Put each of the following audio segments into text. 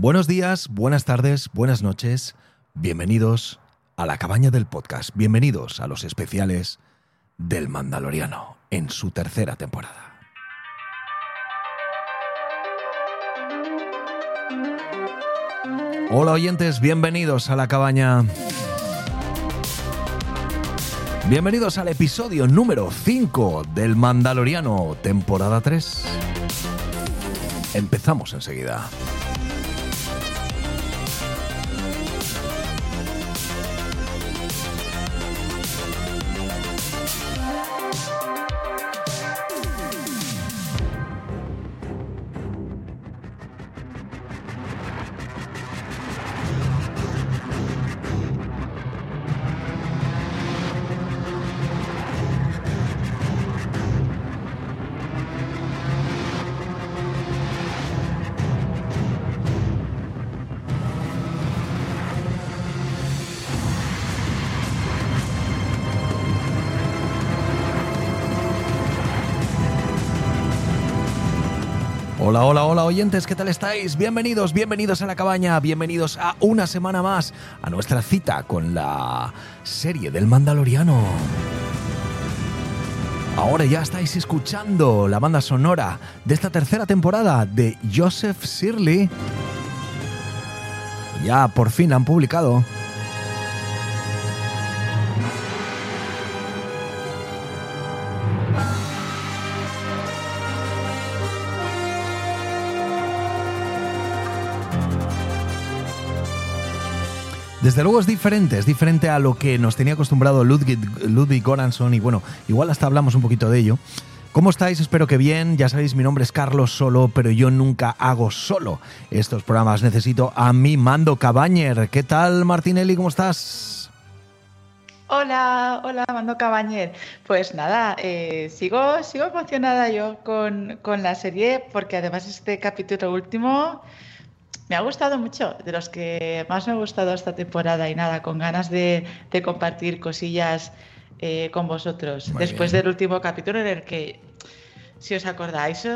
Buenos días, buenas tardes, buenas noches. Bienvenidos a la cabaña del podcast. Bienvenidos a los especiales del Mandaloriano en su tercera temporada. Hola oyentes, bienvenidos a la cabaña. Bienvenidos al episodio número 5 del Mandaloriano, temporada 3. Empezamos enseguida. Hola, oyentes, ¿qué tal estáis? Bienvenidos, bienvenidos a la cabaña, bienvenidos a una semana más a nuestra cita con la serie del Mandaloriano. Ahora ya estáis escuchando la banda sonora de esta tercera temporada de Joseph Shirley. Ya por fin han publicado. Desde luego es diferente, es diferente a lo que nos tenía acostumbrado Ludwig, Ludwig Göransson y bueno, igual hasta hablamos un poquito de ello. ¿Cómo estáis? Espero que bien. Ya sabéis, mi nombre es Carlos Solo, pero yo nunca hago solo estos programas. Necesito a mi mando Cabañer. ¿Qué tal, Martinelli? ¿Cómo estás? Hola, hola, Mando Cabañer. Pues nada, eh, sigo, sigo emocionada yo con, con la serie porque además este capítulo último me ha gustado mucho, de los que más me ha gustado esta temporada y nada, con ganas de, de compartir cosillas eh, con vosotros. Muy Después bien. del último capítulo en el que, si os acordáis,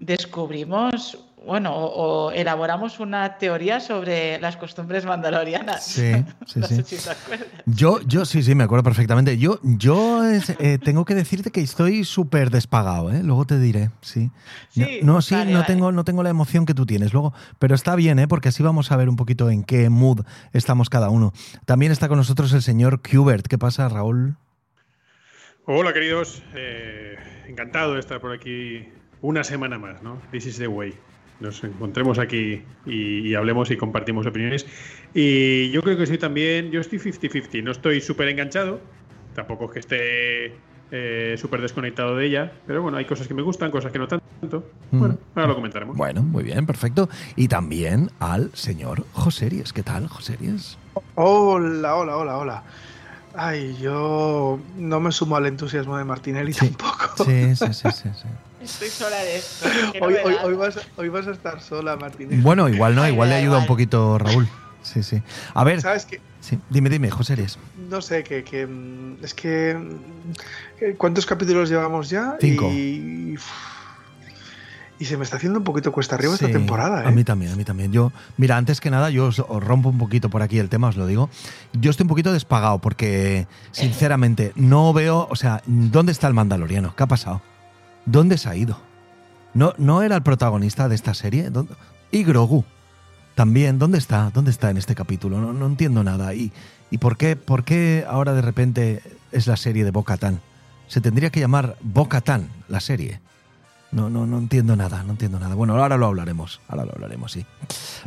descubrimos, bueno, o, o elaboramos una teoría sobre las costumbres mandalorianas. Sí, sí, no sí. sé si te acuerdas. Yo, yo sí, sí, me acuerdo perfectamente. Yo, yo eh, tengo que decirte que estoy súper despagado, ¿eh? Luego te diré, sí. Sí, no, no, sí, vale, no, vale. Tengo, no tengo la emoción que tú tienes luego, pero está bien, ¿eh? Porque así vamos a ver un poquito en qué mood estamos cada uno. También está con nosotros el señor Qbert. ¿Qué pasa, Raúl? Hola queridos, Eh, encantado de estar por aquí una semana más, ¿no? This is the way. Nos encontremos aquí y, y hablemos y compartimos opiniones. Y yo creo que soy también, yo estoy 50-50, no estoy súper enganchado, tampoco es que esté eh, súper desconectado de ella, pero bueno, hay cosas que me gustan, cosas que no tanto. Bueno, ahora lo comentaremos. Bueno, muy bien, perfecto. Y también al señor Joseries. ¿Qué tal, Joseries? Hola, hola, hola, hola. Ay, yo no me sumo al entusiasmo de Martinelli Sí. tampoco. Sí, sí, sí, sí. sí. Estoy sola de esto. Hoy, hoy, vas, hoy vas a estar sola, Martinelli. Bueno, igual no, igual le da ayuda un poquito Raúl. Sí, sí. A ver, ¿Sabes qué? sí, dime, dime, Joseries. No sé, que, que, es que... que ¿Cuántos capítulos llevamos ya? Cinco. Y, y se me está haciendo un poquito cuesta arriba Sí, esta temporada, ¿eh? A mí también, a mí también. Yo, mira, antes que nada, yo os, os rompo un poquito por aquí el tema, os lo digo. Yo estoy un poquito despagado porque, sinceramente, no veo, o sea, ¿dónde está el Mandaloriano? ¿Qué ha pasado? ¿Dónde se ha ido? ¿No, no era el protagonista de esta serie? ¿Dónde- Y Grogu. También, ¿dónde está? ¿Dónde está en este capítulo? No, no entiendo nada. ¿Y, y por, qué, por qué ahora de repente es la serie de Bo-Katan? Se tendría que llamar Bo-Katan, la serie. No, no, no entiendo nada, no entiendo nada. Bueno, ahora lo hablaremos, ahora lo hablaremos, sí.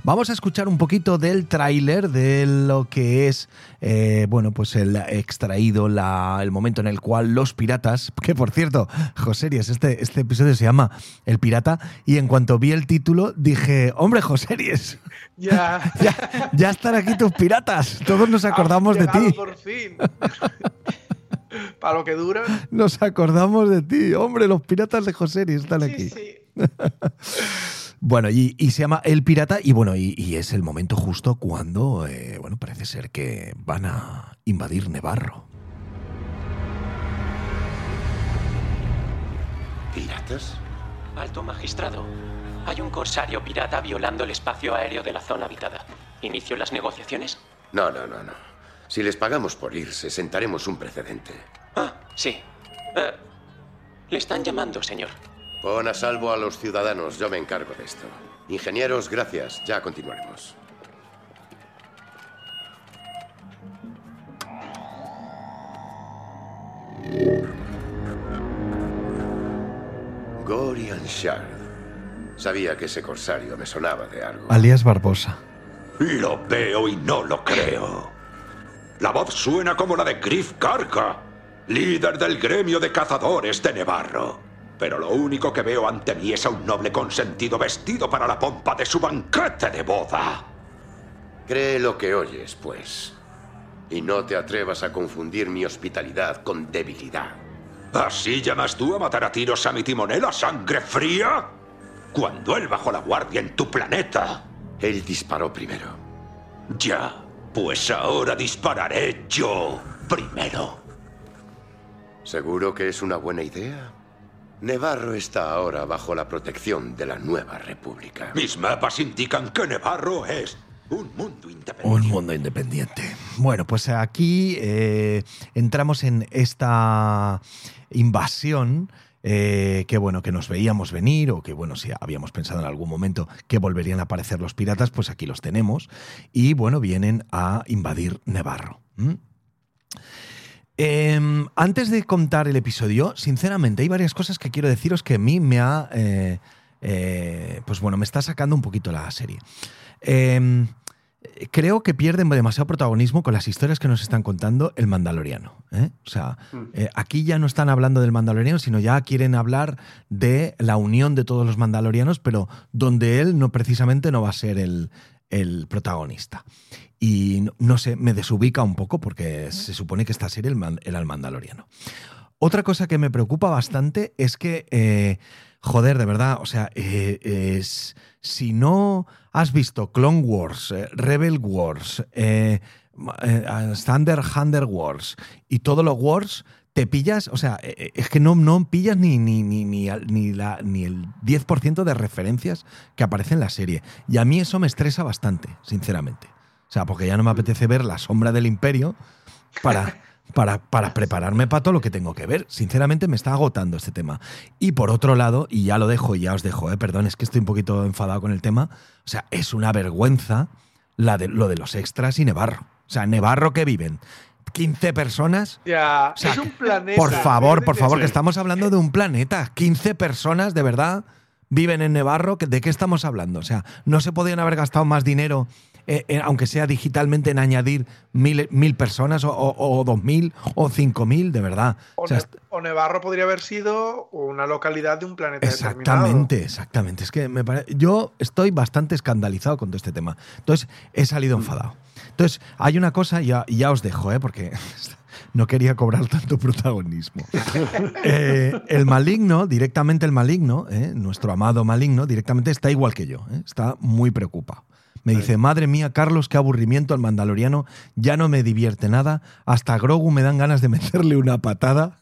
Vamos a escuchar un poquito del tráiler de lo que es, eh, bueno, pues el extraído, la- el momento en el cual los piratas, que por cierto, Joseries, este, este episodio se llama El Pirata, y en cuanto vi el título dije, hombre, Joseries, Ya. ya, ya están aquí tus piratas, todos nos acordamos de ti. por fin. Para lo que dura. Nos acordamos de ti. Hombre, los piratas de Joseries están Sí, aquí. sí. Bueno, y, y se llama El Pirata y bueno, y, y es el momento justo cuando, eh, bueno, parece ser que van a invadir Nevarro. ¿Piratas? Alto magistrado, Hay un corsario pirata violando el espacio aéreo de la zona habitada. ¿Inicio las negociaciones? No, no, no, no. Si les pagamos por irse, sentaremos un precedente. Ah, sí. Eh, le están llamando, señor. Pon a salvo a los ciudadanos, yo me encargo de esto. Ingenieros, gracias. Ya continuaremos. Gorian Shard. Sabía que ese corsario me sonaba de algo. Alias Barbosa. Lo veo y no lo creo. La voz suena como la de Griff Karka, líder del gremio de cazadores de Nevarro. Pero lo único que veo ante mí es a un noble consentido vestido para la pompa de su banquete de boda. Cree lo que oyes, pues. Y no te atrevas a confundir mi hospitalidad con debilidad. ¿Así llamas tú a matar a tiros a mi timonel a sangre fría? Cuando él bajó la guardia en tu planeta. Él disparó primero. Ya, pues ahora dispararé yo primero. ¿Seguro que es una buena idea? Nevarro está ahora bajo la protección de la nueva república. Mis mapas indican que Nevarro es un mundo independiente. Un mundo independiente. Bueno, pues aquí eh, entramos en esta invasión. Eh, que bueno, que nos veíamos venir, o que bueno, si habíamos pensado en algún momento que volverían a aparecer los piratas, pues aquí los tenemos. Y bueno, vienen a invadir Nevarro. Em, antes de contar el episodio, sinceramente, hay varias cosas que quiero deciros que a mí me ha. eh, eh, pues bueno, me está sacando un poquito la serie. Creo que pierden demasiado protagonismo con las historias que nos están contando el Mandaloriano. ¿eh? O sea, eh, aquí ya no están hablando del Mandaloriano, sino ya quieren hablar de la unión de todos los Mandalorianos, pero donde él no precisamente no va a ser el, el protagonista. Y no, no sé, me desubica un poco porque se supone que esta serie el era el Mandaloriano. Otra cosa que me preocupa bastante es que, eh, joder, de verdad, o sea, es- si no has visto Clone Wars, eh, Rebel Wars, eh, eh, Thunder Thunder Wars y todos los Wars, te pillas, o sea, eh, es que no, no pillas ni, ni, ni, ni, ni la, ni el 10% de referencias que aparecen en la serie. Y a mí eso me estresa bastante, sinceramente. O sea, porque ya no me apetece ver la sombra del imperio para, para, para prepararme para todo lo que tengo que ver. Sinceramente me está agotando este tema. Y por otro lado, y ya lo dejo y ya os dejo, ¿eh? perdón, es que estoy un poquito enfadado con el tema. O sea, es una vergüenza la de, lo de los extras y Nevarro. O sea, Nevarro que viven 15 personas. Ya, O sea, es un planeta. Por favor, por favor, que estamos hablando de un planeta. 15 personas, de verdad, viven en Nevarro. ¿De qué estamos hablando? O sea, no se podían haber gastado más dinero, eh, eh, aunque sea digitalmente, en añadir mil, mil personas o, o- o dos mil o cinco mil, de verdad. O, O sea, Ne- o Nevarro podría haber sido una localidad de un planeta determinado. Exactamente, exactamente. Es que me pare- yo estoy bastante escandalizado con todo este tema. Entonces, he salido enfadado. Entonces, hay una cosa, ya, y ya os dejo, ¿eh? porque no quería cobrar tanto protagonismo. Eh, el maligno, directamente el maligno, ¿eh? nuestro amado maligno, directamente está igual que yo. ¿eh? Está muy preocupado. Me dice, madre mía, Carlos, qué aburrimiento el mandaloriano, ya no me divierte nada, hasta a Grogu me dan ganas de meterle una patada.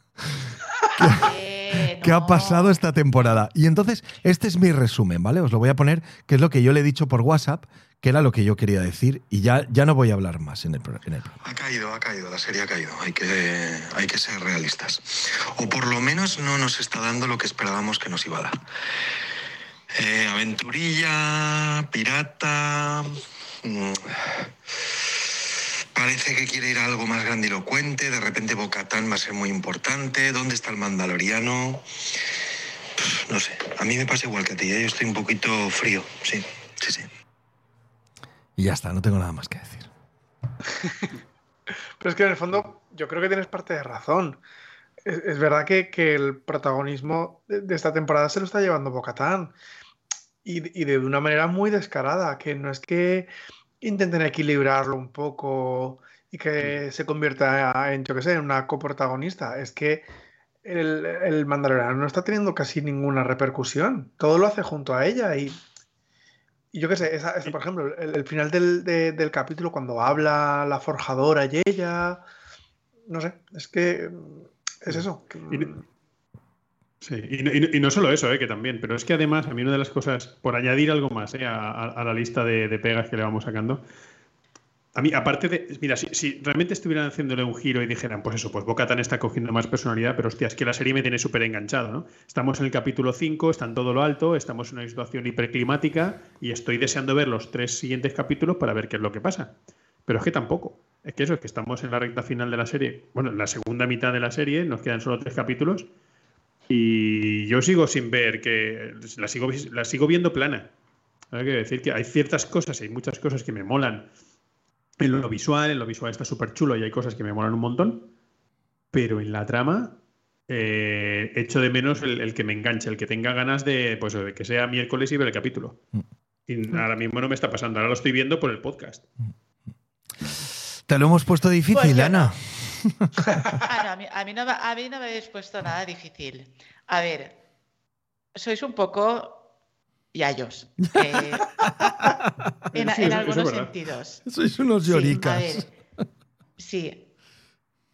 Eh, ¿Qué ha no. pasado esta temporada? Y entonces, este es mi resumen, ¿vale? Os lo voy a poner, que es lo que yo le he dicho por WhatsApp, que era lo que yo quería decir, y ya, ya no voy a hablar más en el, pro- en el programa. Ha caído, ha caído, la serie ha caído. Hay que, hay que ser realistas. O por lo menos no nos está dando lo que esperábamos que nos iba a dar. Eh, aventurilla, pirata. mm, Parece que quiere ir a algo más grandilocuente. De repente Bocatán va a ser muy importante. ¿Dónde está el Mandaloriano? Pff, No sé. A mí me pasa igual que a ti. ¿eh? Yo estoy un poquito frío. Sí, sí, sí. Y ya está, no tengo nada más que decir. Pero es que en el fondo yo creo que tienes parte de razón. Es, es verdad que, que el protagonismo de, de esta temporada se lo está llevando Bocatán. Y, y de una manera muy descarada, que no es que intenten equilibrarlo un poco y que se convierta en, yo qué sé, en una coprotagonista. Es que el, el Mandaloriano no está teniendo casi ninguna repercusión. Todo lo hace junto a ella y, y yo qué sé, esa- esa, por ejemplo, el, el final del, de- del capítulo cuando habla la forjadora y ella, no sé, es que es eso. que, Y- Sí, y no, y no- solo eso, eh, que también, pero es que además, a mí una de las cosas, por añadir algo más eh, a, la lista de, pegas que le vamos sacando, a mí, aparte de, mira, si, si realmente estuvieran haciéndole un giro y dijeran, pues eso, pues Bocatan está cogiendo más personalidad, pero hostia, es que la serie me tiene súper enganchado, ¿no? Estamos en el capítulo 5, está en todo lo alto, estamos en una situación hiperclimática y estoy deseando ver los tres siguientes capítulos para ver qué es lo que pasa. Pero es que tampoco. Es que eso, es que estamos en la recta final de la serie. Bueno, en la segunda mitad de la serie, nos quedan solo tres capítulos. Y yo sigo sin ver que. La sigo, la sigo viendo plana. Hay que decir que hay ciertas cosas, hay muchas cosas que me molan en lo visual. En lo visual está súper chulo y hay cosas que me molan un montón. Pero en la trama, eh, echo de menos el, el que me enganche, el que tenga ganas de, pues, de que sea miércoles y ver el capítulo. Y ahora mismo no me está pasando, ahora lo estoy viendo por el podcast. Te lo hemos puesto difícil, Pues Ana. Ah, no, a, mí, a mí no, me- a mí no me habéis puesto nada difícil. A ver, sois un poco yayos. eh, en, Sí, eso- algunos sentidos. Sois unos Sí, lloricas. a ver, sí.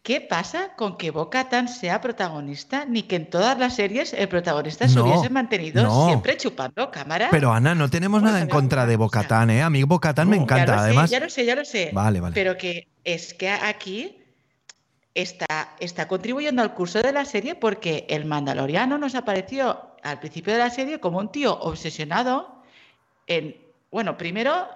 ¿Qué pasa con que Boca Tan sea protagonista? Ni que en todas las series el protagonista se No, hubiese mantenido no. siempre chupando cámara. Pero Ana, no tenemos nada en contra de o sea, Bocatán, ¿eh? A mí Bocatán me no, encanta. ya lo Además, sé, ya lo sé, ya lo sé. Vale, vale. Pero que es que aquí está, está contribuyendo al curso de la serie porque el Mandaloriano nos apareció al principio de la serie como un tío obsesionado en, bueno, primero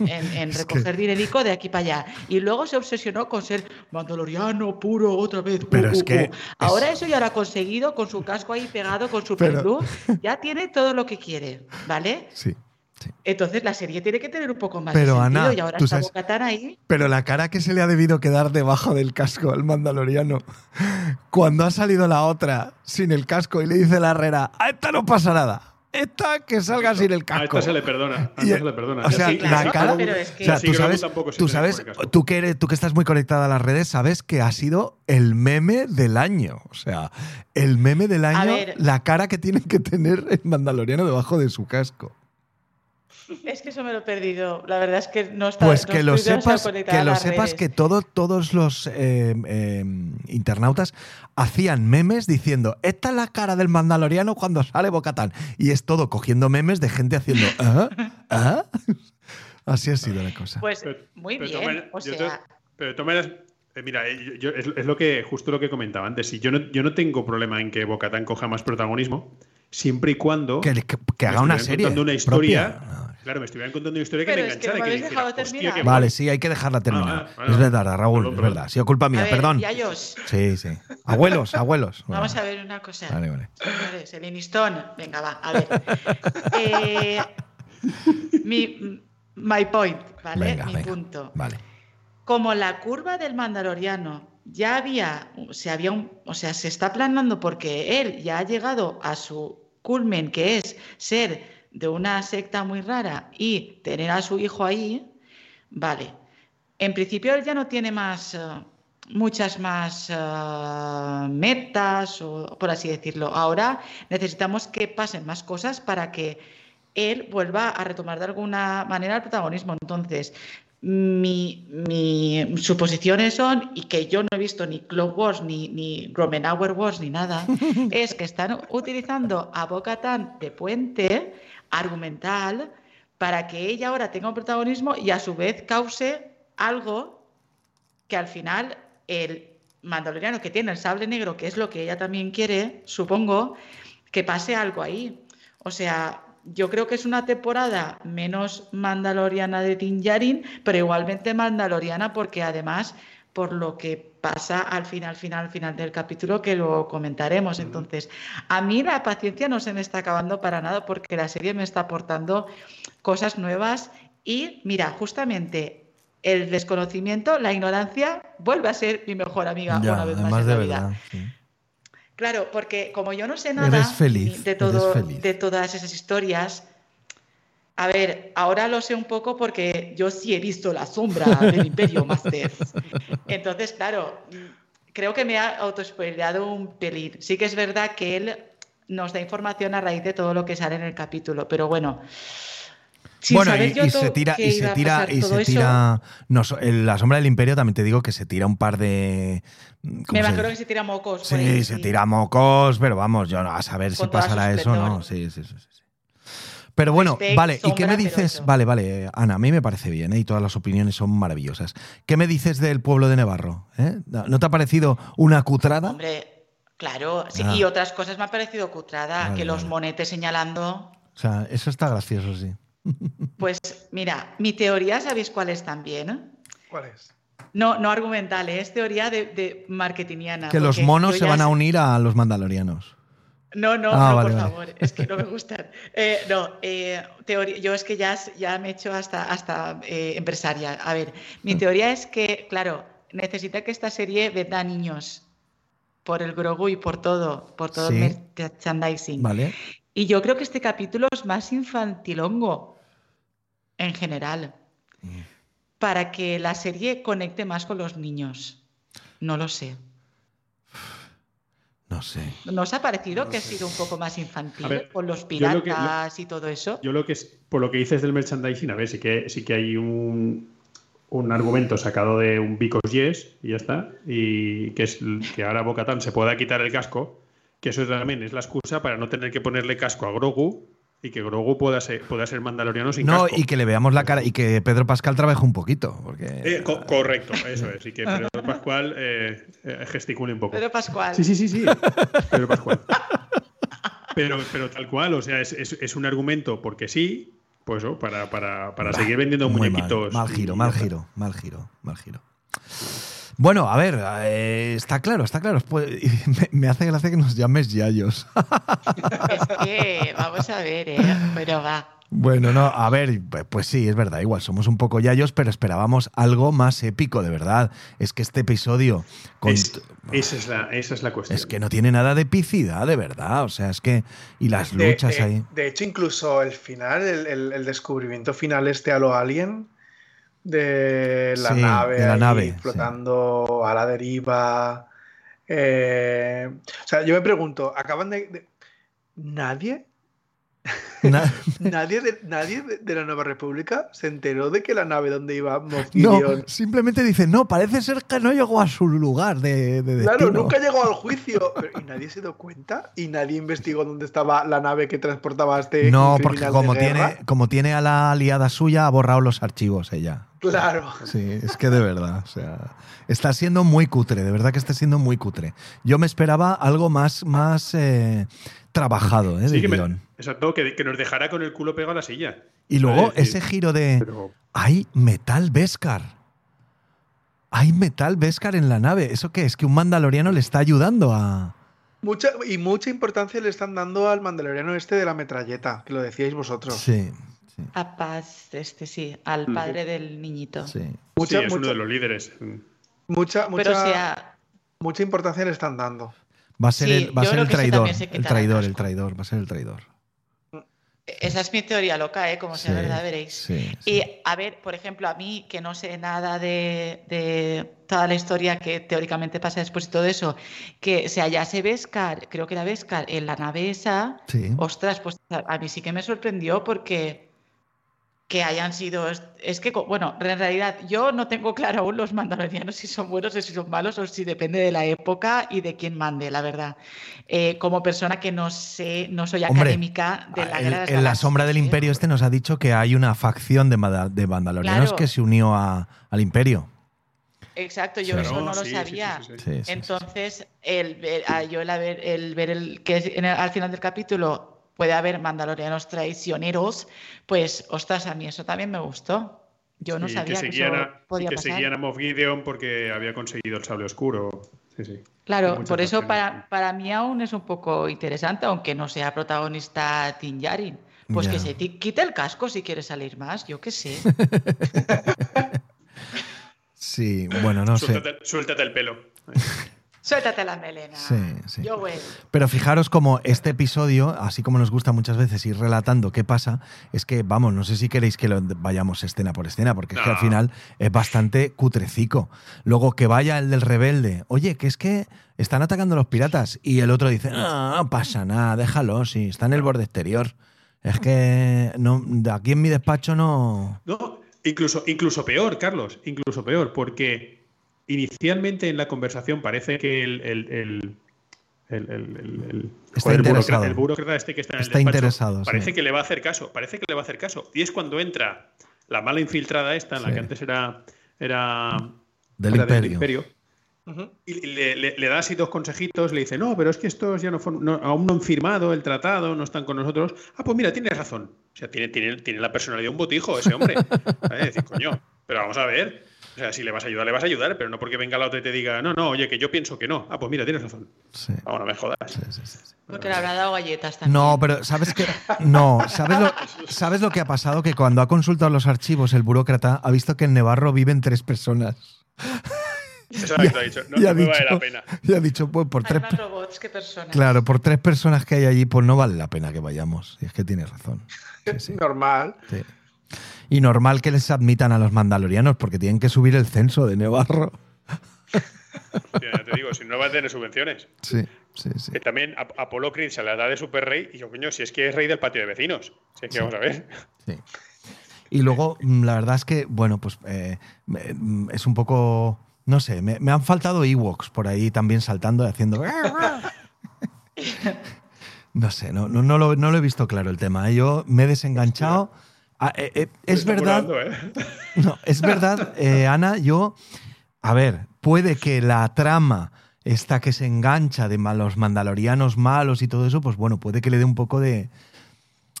en, en Es que- recoger dinerico de aquí para allá y luego se obsesionó con ser Mandaloriano puro otra vez. uh, Pero es uh, que uh. Ahora eso ya lo ha conseguido con su casco ahí pegado, con su Pero- ya tiene todo lo que quiere, ¿vale? sí. Entonces la serie tiene que tener un poco más Pero, de sentido Ana, y ahora está sabes- Bo-Katan ahí. Pero la cara que se le ha debido quedar debajo del casco al mandaloriano cuando ha salido la otra sin el casco y le dice la herrera, a esta no pasa nada. Esta que salga sin el A casco. esta se le perdona. A Y- esta se le perdona. O sea, Sí, la cara. pero es que- o sea, tú sabes, se tú, sabes tú, que eres, tú que estás muy conectada a las redes, sabes que ha sido el meme del año. O sea, el meme del año, ver. la cara que tiene que tener el mandaloriano debajo de su casco. Es que eso me lo he perdido. La verdad es que no está. Pues no que lo estoy demasiado sepas, que lo las sepas redes. que todo, todos los eh, eh, internautas hacían memes diciendo esta es la cara del mandaloriano cuando sale Bocatán. Y es todo cogiendo memes de gente haciendo ¿Ah? ¿Ah? Así ha sido la cosa. Pues Pero- muy pero bien. O sea, te- pero todas maneras, eh, mira, eh, yo- yo- es, es lo que, justo lo que comentaba antes. Si yo no, yo no tengo problema en que Bocatán coja más protagonismo, siempre y cuando. que, que- que me haga una estuvieran serie. contando una historia. No. Claro, me estuvieran contando una historia que Pero me es que enganchara. no me que dijera, "Hostia, terminar". qué Vale, guay". sí, hay que dejarla terminar. Ah, vale, es verdad, Raúl, Perdón, es perdón. verdad. Ha sido culpa a mía, ver, perdón. Yayos, Sí, sí. Abuelos, abuelos. vamos Bueno, a ver una cosa. Vale, vale. Señores, el Inistón. Venga, va, a ver. Eh, mi, my point, ¿vale? Venga, mi venga. punto. Vale. como la curva del Mandaloriano ya había, se había o sea, se está planando porque él ya ha llegado a su culmen, que es ser de una secta muy rara y tener a su hijo ahí, vale. En principio él ya no tiene más, eh, muchas más eh, metas, o, por así decirlo. Ahora necesitamos que pasen más cosas para que él vuelva a retomar de alguna manera el protagonismo. Entonces, mi, mi suposiciones son, y que yo no he visto ni Clone Wars, ni, ni Gromenauer Wars, ni nada, es que están utilizando a Bo-Katan de puente argumental para que ella ahora tenga un protagonismo y a su vez cause algo que al final el mandaloriano que tiene el sable negro, que es lo que ella también quiere, supongo, que pase algo ahí. O sea, yo creo que es una temporada menos mandaloriana de Din Djarin, pero igualmente mandaloriana porque además por lo que pasa al final, final, final del capítulo, que lo comentaremos. Entonces, a mí la paciencia no se me está acabando para nada porque la serie me está aportando cosas nuevas y, mira, justamente el desconocimiento, la ignorancia, vuelve a ser mi mejor amiga Ya, una vez más en la vida. verdad. sí. Claro, porque como yo no sé nada feliz, de, todo, de todas esas historias, a ver, ahora lo sé un poco porque yo sí he visto la sombra del Imperio Masters. Entonces, claro, creo que me ha autospoileado un pelín. Sí que es verdad que él nos da información a raíz de todo lo que sale en el capítulo, pero bueno, Sin bueno, y, se tira, y se tira, y se tira. No, en la sombra del imperio también te digo que se tira un par de. ¿cómo Me imagino que se tira mocos. Sí, ahí, se sí. tira mocos, pero vamos, yo no a saber si Con pasará eso o no. Sí, sí, sí, sí. Pero bueno, Respect, vale, ¿y qué me dices? Vale, vale, Ana, a mí me parece bien, ¿eh? y todas las opiniones son maravillosas. ¿Qué me dices del pueblo de Nevarro? eh? ¿No te ha parecido una cutrada? Hombre, claro. sí, Ah. Y otras cosas me ha parecido cutrada, Vale, que los vale. monetes señalando. O sea, eso está gracioso, sí. Pues mira, mi teoría, ¿sabéis cuál es también? ¿Cuál es? No, no argumental, ¿eh? es teoría de, de marketingiana. Que los monos se van a unir a los mandalorianos. No, no, Ah, no, vale, por vale. favor, es que no me gustan. Eh, no, eh, teoría, yo es que ya, ya me he hecho hasta, hasta eh, empresaria. A ver, mi Mm. teoría es que, claro, necesita que esta serie venda a niños por el Grogu y por todo, por todo Sí. el merchandising. ¿Vale? Y yo creo que este capítulo es más infantilongo en general, Mm. para que la serie conecte más con los niños. No lo sé. No sé. ¿No os ha parecido No que ha sido un poco más infantil ver, con los yo lo que- lo- piratas y todo eso? Yo lo que es, por lo que dices del merchandising, a ver, sí que, sí que hay un, un argumento sacado de un Because Yes y ya está. Y que es que ahora Bocatán se pueda quitar el casco, que eso también es la excusa para no tener que ponerle casco a Grogu y que Grogu pueda ser, pueda ser mandaloriano sin No, casco. y que le veamos la cara y que Pedro Pascal trabaje un poquito. Porque... Eh, co- correcto, eso es. Y que Pedro Pascual eh, eh, gesticule un poco. Pedro Pascual. Sí, sí, sí, sí. Pedro Pascual. Pero, pero tal cual, o sea, es, es- es un argumento porque sí, pues eso, para, para, para Bah, seguir vendiendo mal, muñequitos. Mal, y giro, mal giro, mal giro, mal giro. Bueno, a ver, eh, está claro, está claro. Pues, me, me hace gracia que nos llames Yayos. Es que, vamos a ver, ¿eh? Pero va. Bueno, no, a ver, pues sí, es verdad, igual somos un poco Yayos, pero esperábamos algo más épico, de verdad. Es que este episodio con- Es- esa, es la, esa es la cuestión. es que no tiene nada de epicidad, de verdad. O sea, es que. Y las De, luchas de- ahí. de hecho, incluso el final, el, el- el descubrimiento final este a lo alien, de la Sí, nave, de la sí. flotando a la deriva. eh, o sea, yo me pregunto, ¿acaban de... de- ¿Nadie? Na- ¿Nadie, de, nadie de, de la Nueva República se enteró de que la nave donde iba no, simplemente dice, no, parece ser que no llegó a su lugar de, de Claro, destino". nunca llegó al juicio. Pero- y nadie se dio cuenta y nadie investigó dónde estaba la nave que transportaba a este. No, porque como tiene, como tiene a la aliada suya, ha borrado los archivos ella. Claro. Sí, es que de verdad, o sea, está siendo muy cutre, de verdad que está siendo muy cutre. Yo me esperaba algo más, más eh, trabajado, ¿eh? De Sí, que me- exacto, que, que nos dejara con el culo pegado a la silla. Y luego ese giro de. pero- Hay metal Beskar. Hay metal Beskar en la nave. ¿Eso qué es? Que un mandaloriano le está ayudando a. Mucha, y mucha importancia le están dando al mandaloriano este de la metralleta, que lo decíais vosotros. Sí, sí, A Paz, este sí, al padre del niñito. sí. Mucha, sí, es uno mucha, de los líderes. Mucha, Pero mucha- o sea, mucha importancia le están dando. Va a ser Sí, el, va a ser el traidor. El traidor, el traidor. Va a ser el traidor. esa es mi teoría loca, ¿eh? Como sea Sí, verdad, veréis. sí, sí. Y a ver, por ejemplo, a mí que no sé nada de, de toda la historia que teóricamente pasa después y todo eso, que se hallase Beskar, creo que era Beskar, en la nave esa, Sí. ostras, pues a mí sí que me sorprendió porque que hayan sido. Es, que, bueno, en realidad yo no tengo claro aún los mandalorianos si son buenos o si son malos o si depende de la época y de quién mande, la verdad. Eh, como persona que no sé, no soy Hombre, académica de la guerra de en la sombra del ¿eh? imperio este nos ha dicho que hay una facción de, de mandalorianos Claro. que se unió a- al imperio. Exacto, yo Claro, eso no lo sí, sabía. sí, sí. Sí, sí, sí. Entonces, el ver, ah, yo el, haber- el ver el, que el- al final del capítulo puede haber mandalorianos traicioneros, pues, ostras, a mí eso también me gustó. Yo no sabía que, seguían eso a, podía que pasar. seguían a Moff Gideon porque había conseguido el sable oscuro. Sí, sí. Claro, por eso para, para mí aún es un poco interesante, aunque no sea protagonista Din Djarin. Pues que se quite el casco si quiere salir más, yo qué sé. Sí, bueno, no sé. suéltate, suéltate el pelo. Suéltate la melena. Sí, sí. Yo, güey. Pero fijaros como este episodio, así como nos gusta muchas veces ir relatando qué pasa, es que, vamos, no sé si queréis que lo vayamos escena por escena, porque es que al final es bastante cutrecico. Luego que vaya el del rebelde, oye, que es que están atacando a los piratas, y el otro dice, no, no pasa nada, déjalo, sí, está en el borde exterior. Es que no, de aquí en mi despacho no. No, incluso, incluso peor, Carlos, incluso peor, porque inicialmente en la conversación parece que el, el, el, el- el- el- el- Está joder, burócrata- el burócrata este que está en el Está despacho, interesado, Parece sí. que le va a hacer caso, parece que le va a hacer caso. Y es cuando entra la mala infiltrada esta, en la que antes era, era, Del era imperio. Y le, le- le da así dos consejitos, le dice, no, pero es que estos ya no, no- aún no han firmado el tratado, no están con nosotros. Ah, pues mira, tienes razón. O sea, tiene, tiene, tiene la personalidad de un botijo ese hombre. Decir, coño, pero vamos a ver. O sea, si le vas a ayudar, le vas a ayudar, pero no porque venga la otra y te diga, no, no, oye, que yo pienso que no. Ah, pues mira, tienes razón. Sí. No me jodas. Sí, sí, sí, sí. Porque le habrá dado galletas también. No, pero ¿sabes qué? No, ¿sabes lo, ¿sabes lo que ha pasado? Que cuando ha consultado los archivos, el burócrata ha visto que en Nevarro viven tres personas. Exacto, ha dicho, no, no me dicho, vale la pena. y ha dicho, pues por Hay tres. más robots que personas. Claro, por tres personas que hay allí, pues no vale la pena que vayamos. Y es que tienes razón. Sí, sí, Normal. sí. Y normal que les admitan a los mandalorianos, porque tienen que subir el censo de Nevarro. Ya te digo, si no va a tener subvenciones. Sí, sí, sí. Que también Ap- Apolo Creed se la da de super rey y yo, coño, si es que es rey del patio de vecinos. Si es que vamos a ver. Sí. Y luego, mm, la verdad es que, bueno, pues eh, mm, es un poco. No sé, me, me han faltado Ewoks por ahí también saltando y haciendo. No sé, no, no, no, lo, no lo he visto claro el tema. ¿eh? Yo me he desenganchado. Ah, eh, eh, es verdad. ¿eh? No, es verdad, Ana, yo. A ver, puede que la trama, esta que se engancha de los mandalorianos malos y todo eso, pues bueno, puede que le dé un poco de,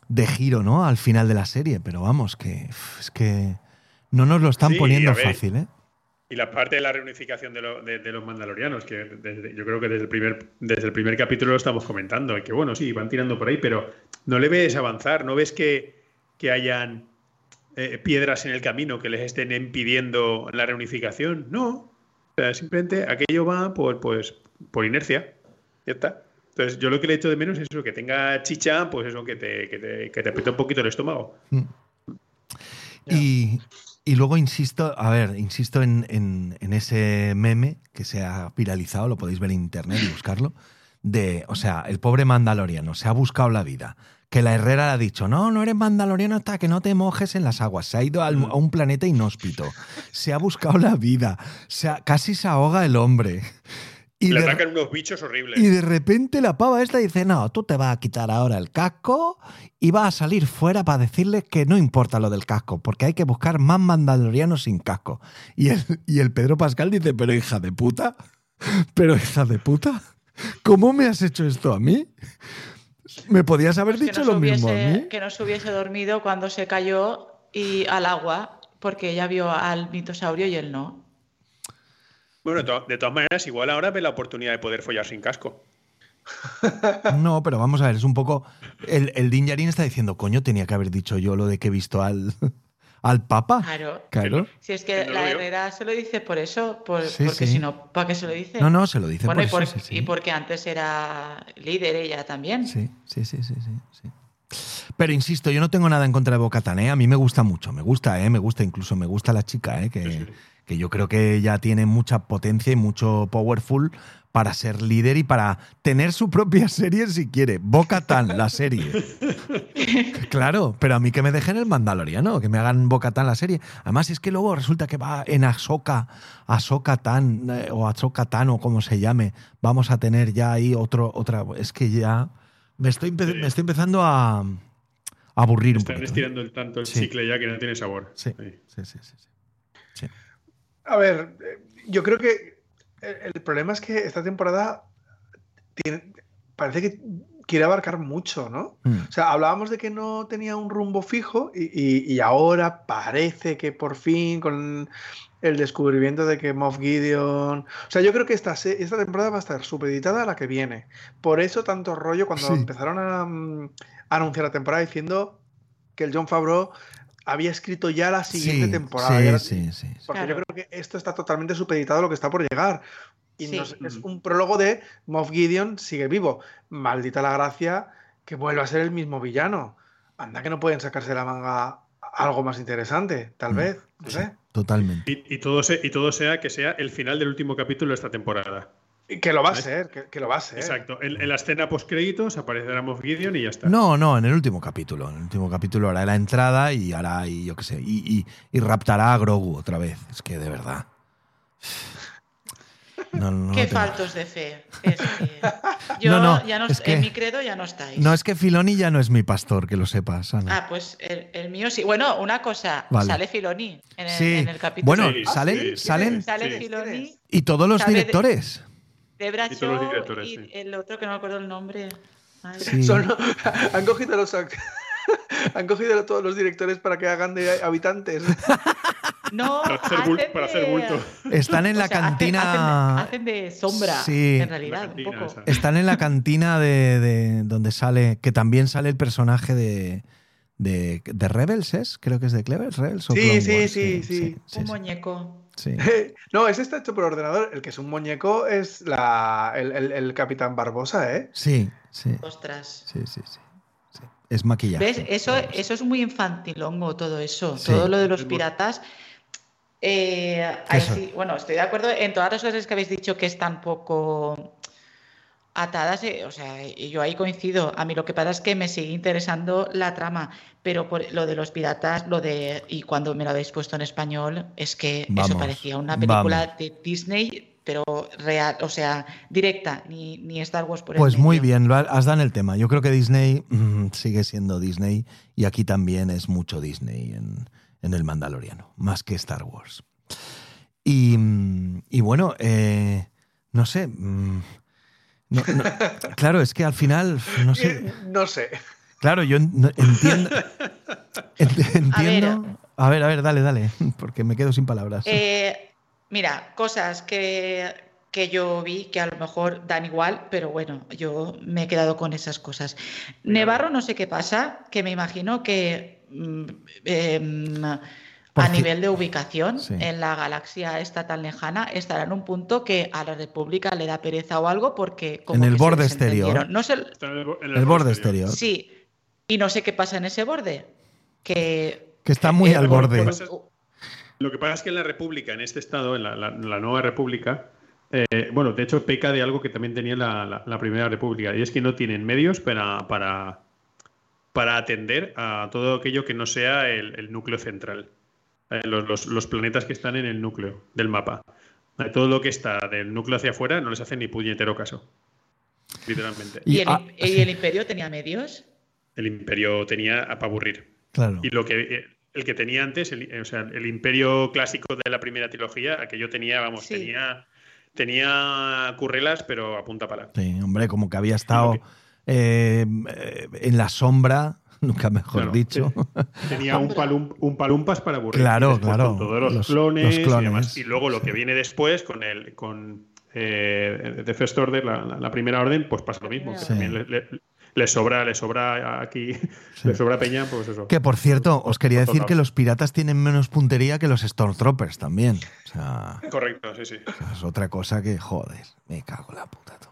de giro, ¿no? Al final de la serie, pero vamos, que es que no nos lo están Sí, poniendo ver. fácil, ¿eh? Y la parte de la reunificación de, lo- de- de los mandalorianos, que desde- yo creo que desde el, primer, desde el primer capítulo lo estamos comentando, que bueno, sí, van tirando por ahí, pero no le ves avanzar, no ves que, que hayan eh, piedras en el camino que les estén impidiendo la reunificación. No. O sea, simplemente aquello va por, pues, por inercia. Ya está. Entonces, yo lo que le echo de menos es eso, que tenga chicha, pues eso, que te, que te, que te apriete un poquito el estómago. Y, y luego insisto, a ver, insisto en, en- en ese meme que se ha viralizado, lo podéis ver en internet y buscarlo, de, o sea, el pobre mandaloriano se ha buscado la vida. Que la Herrera le ha dicho, no, no eres mandaloriano hasta que no te mojes en las aguas. Se ha ido al- a un planeta inhóspito. Se ha buscado la vida. Se ha- casi se ahoga el hombre. Y le de- atacan unos bichos horribles. y de repente la pava esta dice, no, tú te vas a quitar ahora el casco y vas a salir fuera para decirles que no importa lo del casco, porque hay que buscar más mandalorianos sin casco. Y el, y el Pedro Pascal dice, pero hija de puta, pero hija de puta, ¿cómo me has hecho esto a mí? Me podías haber Pues dicho no se lo mismo a hubiese- mí. Que no se hubiese dormido cuando se cayó y al agua, porque ella vio al mitosaurio y él no. Bueno, de, to- de todas maneras, igual ahora ve la oportunidad de poder follar sin casco. No, pero vamos a ver, es un poco... El, el Din Djarin está diciendo, coño, tenía que haber dicho yo lo de que he visto al, al Papa. Claro. Claro. Si es que no la. Herrera se lo dice por eso, por- Sí, porque sí. si no, ¿para qué se lo dice? No, no, se lo dice Bueno, por y, por- eso, sí, sí. y porque antes era líder ella también. Sí, sí, sí, sí, sí, sí. Pero insisto, yo no tengo nada en contra de Bocatan, ¿eh? A mí me gusta mucho, me gusta, ¿eh? Me gusta, incluso me gusta la chica, ¿eh? Que, que yo creo que ya tiene mucha potencia y mucho powerful para ser líder y para tener su propia serie si quiere. Bocatan, la serie. claro, pero a mí que me dejen el Mandaloriano, que me hagan Bocatan la serie. Además, es que luego resulta que va en Ahsoka, Ahsoka Tan, eh, o Ahsoka Tan, o como se llame. Vamos a tener ya ahí otro, otra. Es que ya. Me estoy, empe- Sí. me estoy empezando a, aburrir un Están poquito. ¿eh? estirando el tanto el Sí. cicle ya que no tiene sabor. Sí, Sí. sí, sí, sí, sí. Sí. A ver, eh, yo creo que el, el problema es que esta temporada tiene- parece que quiere abarcar mucho, ¿no? Mm. O sea, hablábamos de que no tenía un rumbo fijo y, y- y ahora parece que por fin con el descubrimiento de que Moff Gideon... O sea, yo creo que esta, esta temporada va a estar supeditada a la que viene. Por eso tanto rollo cuando Sí. empezaron a, mm, a anunciar la temporada diciendo que el John Favreau había escrito ya la siguiente Sí, temporada. sí, la- sí, sí, porque Claro. yo creo que esto está totalmente supeditado a lo que está por llegar. Y Sí. nos- es un prólogo de Moff Gideon sigue vivo. Maldita la gracia que vuelva a ser el mismo villano. Anda que no pueden sacarse de la manga algo más interesante, tal Mm, vez. No sí. sé. Totalmente. Y, y todo se- y todo sea que sea el final del último capítulo de esta temporada. Que lo va a ser, que, que lo va a ser. Exacto. En, en la escena post-créditos aparecerá Moff Gideon y ya está. No, no, en el último capítulo. En el último capítulo hará la entrada y hará, y yo qué sé, y, y- y raptará a Grogu otra vez. Es que de verdad. No, no, Qué no faltos de fe. Es que yo No, no, ya no, es que- en mi credo ya no estáis. No, es que Filoni ya no es mi pastor, que lo sepas, Ana. Ah, pues el, el mío sí. Bueno, una cosa, Vale. sale Filoni en el, Sí. en el capítulo. Bueno, Sí, salen, sí, sí, salen sale sí. Filoni y todos los sabe de- de Y todos los Bradshaw directores, y sí. el otro que no me acuerdo el nombre. Ay, Sí. Son- han cogido a los han cogido a todos los directores para que hagan de habitantes. No, Para hacer hacen bul- para hacer de- bulto. Están en o la sea, cantina. Hacen, hacen de sombra, Sí. en realidad, cantina un poco. esa. Están en la cantina de, de donde sale, que también sale el personaje de, de, de Rebels, ¿es? Creo que es de Clever Rebels. o Sí, Clone sí, Wars, sí, sí. sí, Un sí, muñeco. Sí. no, ese está hecho por ordenador. El que es un muñeco es la, el, el- el Capitán Barbosa, ¿eh? Sí, sí, Ostras. sí, sí, sí, sí. Es maquillaje. ¿Ves? Eso, Vamos. eso es muy infantilongo, todo eso. Sí. Todo lo de los piratas. Eh, ahí Eso. sí, bueno, estoy de acuerdo en todas las cosas que habéis dicho que están poco atadas. eh, o sea, yo ahí coincido. A mí lo que pasa es que me sigue interesando la trama. Pero por lo de los piratas, lo de. Y cuando me lo habéis puesto en español, es que Vamos, eso parecía una película vamos. de Disney, pero real, o sea, directa, ni, ni Star Wars por el Pues muy bien, lo has dado en el tema. Yo creo que Disney mm, sigue siendo Disney y aquí también es mucho Disney en, en el Mandaloriano, más que Star Wars. Y, mm, y bueno, eh, no sé. mm, no- no- claro, es que al final, no sé. No sé. Claro, yo entiendo. en- A ver. Entiendo. A ver, a ver, dale, dale, porque me quedo sin palabras. Eh, mira, cosas que, que yo vi que a lo mejor dan igual, pero bueno, yo me he quedado con esas cosas. Nevarro no sé qué pasa, que me imagino que mm, Por a nivel de ubicación Sí. en la galaxia esta tan lejana estará en un punto que a la República le da pereza o algo porque como En el que se borde exterior. No sé, Está en el, bo- en el borde exterior. sí, y no sé qué pasa en ese borde, que Que está muy eh, al borde. Lo que pasa es que en la República, en este estado, en la, la- la nueva República, eh, bueno, de hecho peca de algo que también tenía la, la- la primera República, y es que no tienen medios para, para, para atender a todo aquello que no sea el, el núcleo central, Eh, los, los- los planetas que están en el núcleo del mapa. Eh, Todo lo que está del núcleo hacia afuera no les hace ni puñetero caso. Literalmente. ¿Y, el, ah, y sí. el imperio tenía medios? El imperio tenía para aburrir. Claro. Y lo que eh, el que tenía antes, el, o sea, el imperio clásico de la primera trilogía, aquello tenía, vamos, Sí. tenía, tenía currelas, pero a punta pala. Sí, hombre, como que había estado eh, en la sombra, nunca mejor Claro, dicho. Tenía un, palum, un palumpas para aburrir. Claro, claro, con todos los, los- clones, los y clones, demás. Y luego lo que viene después con el con eh, The First Order, la, la- la primera orden, pues pasa lo mismo. que. También le, le- le sobra, le sobra aquí, le sobra peña, pues eso. Que por cierto, os quería decir que los piratas tienen menos puntería que los Stormtroopers también. O sea, Correcto, sí, sí. es otra cosa que, joder, me cago en la puta. tú.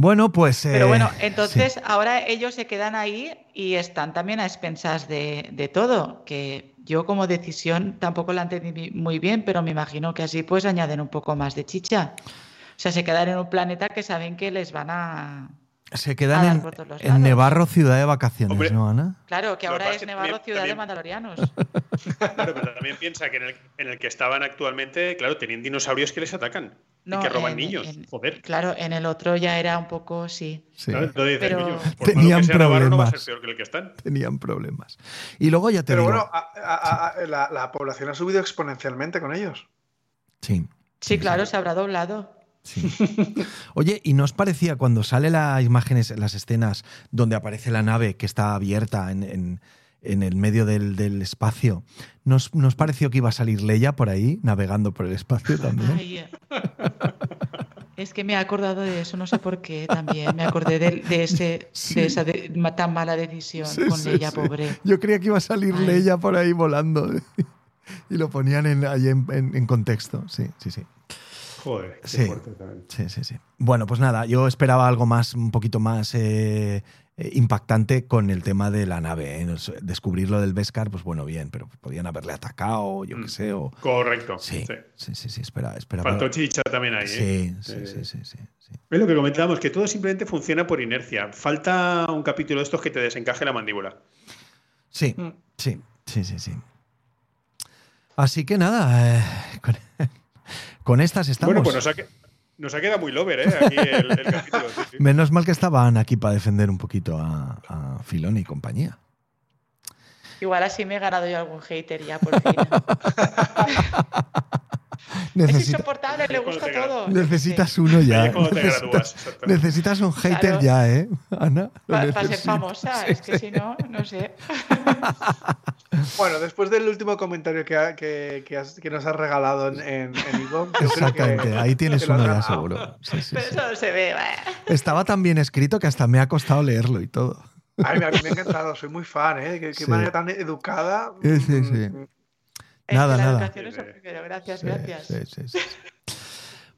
Bueno, pues. Pero eh, bueno, sí. entonces ahora ellos se quedan ahí y están también a expensas de, de todo, que yo como decisión tampoco la entendí muy bien, pero me imagino que así pues añaden un poco más de chicha. O sea, se quedan en un planeta que saben que les van a... Se quedan en, en. Nevarro, ciudad de vacaciones, Hombre. ¿no, Ana? Claro, que ahora es que Nevarro también- ciudad de mandalorianos. Claro, pero también piensa que en el, en el que estaban actualmente, claro, tenían dinosaurios que les atacan No, y que roban en- niños. en- Joder. Claro, en el otro ya era un poco, sí. Sí, Claro, entonces dices, Pero- coño, por Tenían que sea Navarro, no va a ser problemas. peor que el que están. tenían problemas. Y luego ya te Pero digo. bueno, a- a- a- la, la población ha subido exponencialmente con ellos. sí. Sí, claro, se habrá doblado. Sí. Oye, ¿y nos parecía cuando sale las imágenes, las escenas donde aparece la nave que está abierta en, en- en el medio del, del espacio, ¿nos, nos pareció que iba a salir Leia por ahí, navegando por el espacio también? Ay, es que me he acordado de eso, no sé por qué también. Me acordé de, de ese, Sí. de esa de- tan mala decisión Sí, con sí. pobre. Yo creía que iba a salir Ay. Leia por ahí volando y lo ponían en, ahí en contexto. Sí, sí, sí. Joder, qué Sí. fuerte también. Sí, sí, sí. Bueno, pues nada, yo esperaba algo más, un poquito más eh, eh, impactante con el tema de la nave. ¿eh? Descubrir lo del Beskar, pues bueno, bien, pero podían haberle atacado, yo qué sé, o... Correcto. Sí, sí. sí, sí, sí, espera, espera. Faltó chicha también ahí. ¿eh? Sí, sí, Eh, sí, sí, sí, sí. Es lo que comentábamos, que todo simplemente funciona por inercia. Falta un capítulo de estos que te desencaje la mandíbula. Sí, Mm. sí, sí, sí, sí. Así que nada, eh, con, con estas estamos. Bueno, pues nos ha, que- nos ha quedado muy lover, ¿eh? Aquí el, el capítulo. sí, sí. Menos mal que estaban aquí para defender un poquito a, a Filón y compañía. Igual así me he ganado yo algún hater ya, por fin. es insoportable, le gusta todo. necesitas uno ya. Necesitas, gradúas, exacto. necesitas un hater Claro. ya, ¿eh, Ana? Para ser famosa, es que si no, no sé. Bueno, después del último comentario que, ha- que, que has- que nos has regalado en, en, Ivo, Exactamente, que- ahí tienes uno ya seguro. Sí, sí, Pero sí. eso no se ve. Estaba tan bien escrito que hasta me ha costado leerlo y todo. Ay, a mí me ha encantado, soy muy fan, ¿eh? Qué, qué Sí. manera tan educada. Sí, sí, sí. Nada, que la nada. educación es lo primero. Gracias, Sí, gracias. sí, sí, sí.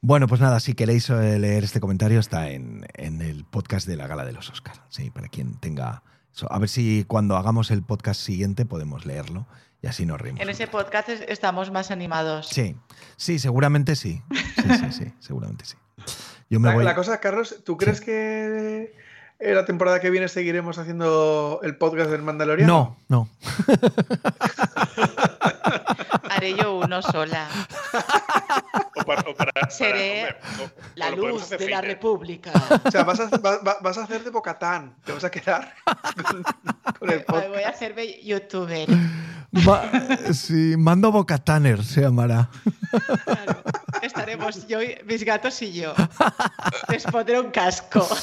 Bueno, pues nada, si queréis eh, leer este comentario está en, en el podcast de la Gala de los Oscars. Sí, para quien tenga eso. A ver si cuando hagamos el podcast siguiente podemos leerlo y así nos rimos. En ese podcast es- estamos más animados. Sí, sí, seguramente sí. Sí, sí, sí, seguramente sí. Yo me La, voy. la cosa, Carlos, ¿tú crees que eh, la temporada que viene seguiremos haciendo el podcast del Mandaloriano? No, no. Haré yo uno sola. O para, o para- para- Seré hombre, o- La luz hacer de la. República. O sea, vas a, va- va- vas a hacer de Bocatán. Te vas a quedar con, con el Voy podcast. a hacerme youtuber. Ma- sí, Mando Bocataner se llamará. Claro. Estaremos yo, y- mis gatos y yo. Les pondré un casco.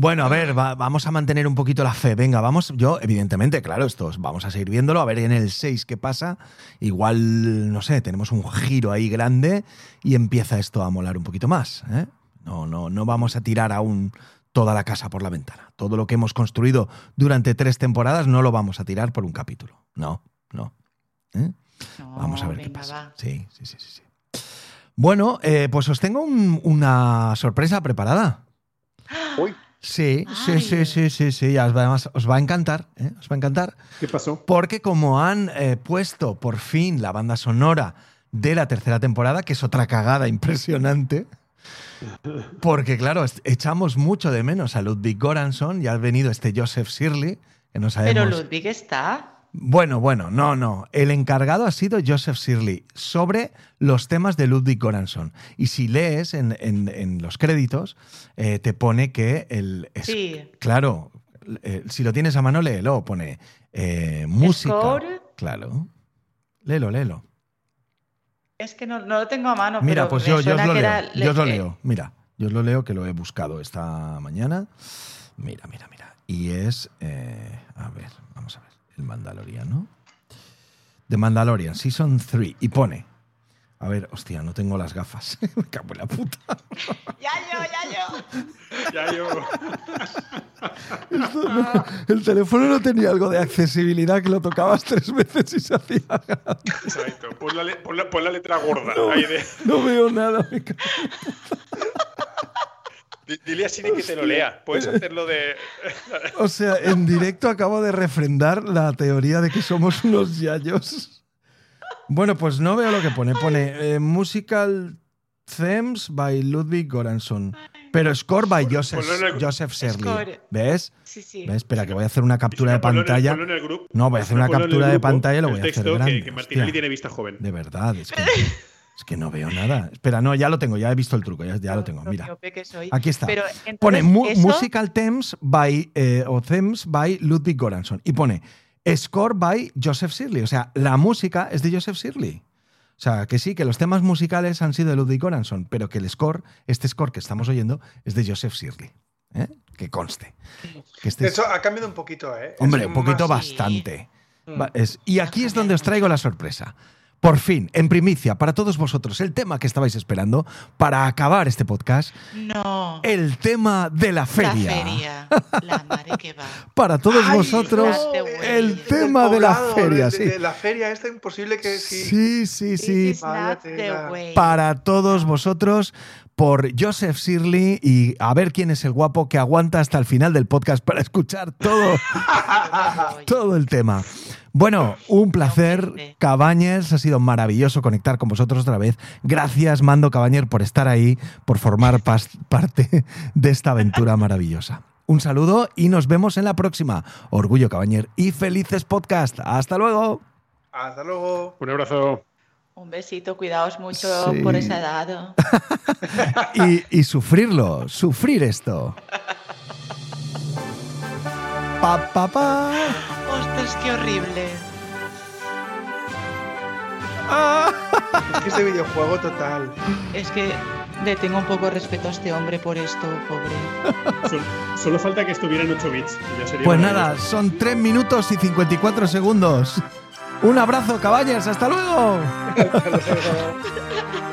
Bueno, a ver, va- vamos a mantener un poquito la fe. Venga, vamos. Yo, evidentemente, claro, esto vamos a seguir viéndolo. A ver en el 6 qué pasa. Igual, no sé, tenemos un giro ahí grande y empieza esto a molar un poquito más. ¿eh? No, no, no vamos a tirar aún toda la casa por la ventana. Todo lo que hemos construido durante tres temporadas no lo vamos a tirar por un capítulo. No, no. ¿eh? No, Vamos a ver qué pasa. va. Sí, sí, sí, sí. sí. Bueno, eh, pues os tengo un- una sorpresa preparada. Uy, Sí, sí, sí, sí, sí, sí. ya os va- Además, os va a encantar, ¿eh? Os va a encantar. ¿Qué pasó? Porque como han eh, puesto por fin la banda sonora de la tercera temporada, que es otra cagada impresionante. Porque, claro, echamos mucho de menos a Ludwig Goranson y ha venido este Joseph Shirley, que no sabemos. Pero Ludwig está. Bueno, bueno, no, no. El encargado ha sido Joseph Shirley sobre los temas de Ludwig Göransson. Y si lees en, en- en los créditos, eh, te pone que el. es- Sí. Claro, eh, si lo tienes a mano, léelo. Pone eh, música. Score. Claro. Léelo, léelo. Es que no, no lo tengo a mano. Mira, pero pues yo, yo os lo leo. era- Yo os lo leo. Mira, yo os lo leo que lo he buscado esta mañana. Mira, mira, mira. Y es. a ver, vamos a ver. El Mandaloriano. The Mandalorian, Season 3. Y pone. A ver, hostia, no tengo las gafas. Me cago en la puta. Ya yo, ya yo. Ya yo. Esto no- el teléfono no tenía algo de accesibilidad que lo tocabas tres veces y se hacía. Exacto. Pon la, le- pon la- pon la letra gorda. ahí de- No veo nada. me cago. Di- Dile a Siri que te lo lea. Puedes hacerlo de. O sea, en directo acabo de refrendar la teoría de que somos unos yayos. Bueno, pues no veo lo que pone. Pone eh, Musical Themes by Ludwig Göransson. Pero score by Joseph, Joseph. Score. ¿Ves? Sí, sí. ¿Ves? Espera, que voy a hacer una captura de pantalla. No, voy a hacer una captura de pantalla y lo voy a hacer grande. Que, Martinelli tiene vista joven. De verdad, es que, es que no veo nada. Espera, no, ya lo tengo, ya he visto el truco, ya, ya lo tengo. Mira. Aquí está. Pero, Pone entonces, eso- Musical Themes by eh, o Themes by Ludwig Göransson y pone Score by Joseph Shirley. O sea, la música es de Joseph Shirley. O sea, que sí, que los temas musicales han sido de Ludwig Göransson, pero que el score, este score que estamos oyendo, es de Joseph Shirley. ¿eh? Que conste. Que este de es- hecho, ha cambiado un poquito, ¿eh? Hombre, Es un poquito más- bastante. Va, es- y aquí es donde os traigo la sorpresa. Por fin, en primicia, para todos vosotros, el tema que estabais esperando para acabar este podcast. No. El tema de la feria. La feria. La madre que va. Para todos Ay, vosotros, no, el tema de la feria, de, sí. de la feria esta imposible que sí. Sí, sí, sí. way. Para todos vosotros, por Joseph Shirley y a ver quién es el guapo que aguanta hasta el final del podcast para escuchar todo, todo el tema. Bueno, un placer. Cabañers. Ha sido maravilloso conectar con vosotros otra vez. Gracias, Mando Cabañer, por estar ahí, por formar parte de esta aventura maravillosa. Un saludo y nos vemos en la próxima. Orgullo Cabañer y felices podcast. Hasta luego. Hasta luego. Un abrazo. Un besito, cuidaos mucho Sí. por esa edad. y, y sufrirlo, sufrir esto. Pa, pa, pa. Ostras, qué horrible. Es que este videojuego total. Es que le tengo un poco de respeto a este hombre por esto, pobre. Sol- solo falta que estuviera en 8 bits. y ya sería Pues nada, son 3 minutos y 54 segundos. Un abrazo, caballas, hasta luego.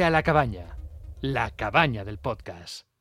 A la cabaña, la cabaña del podcast.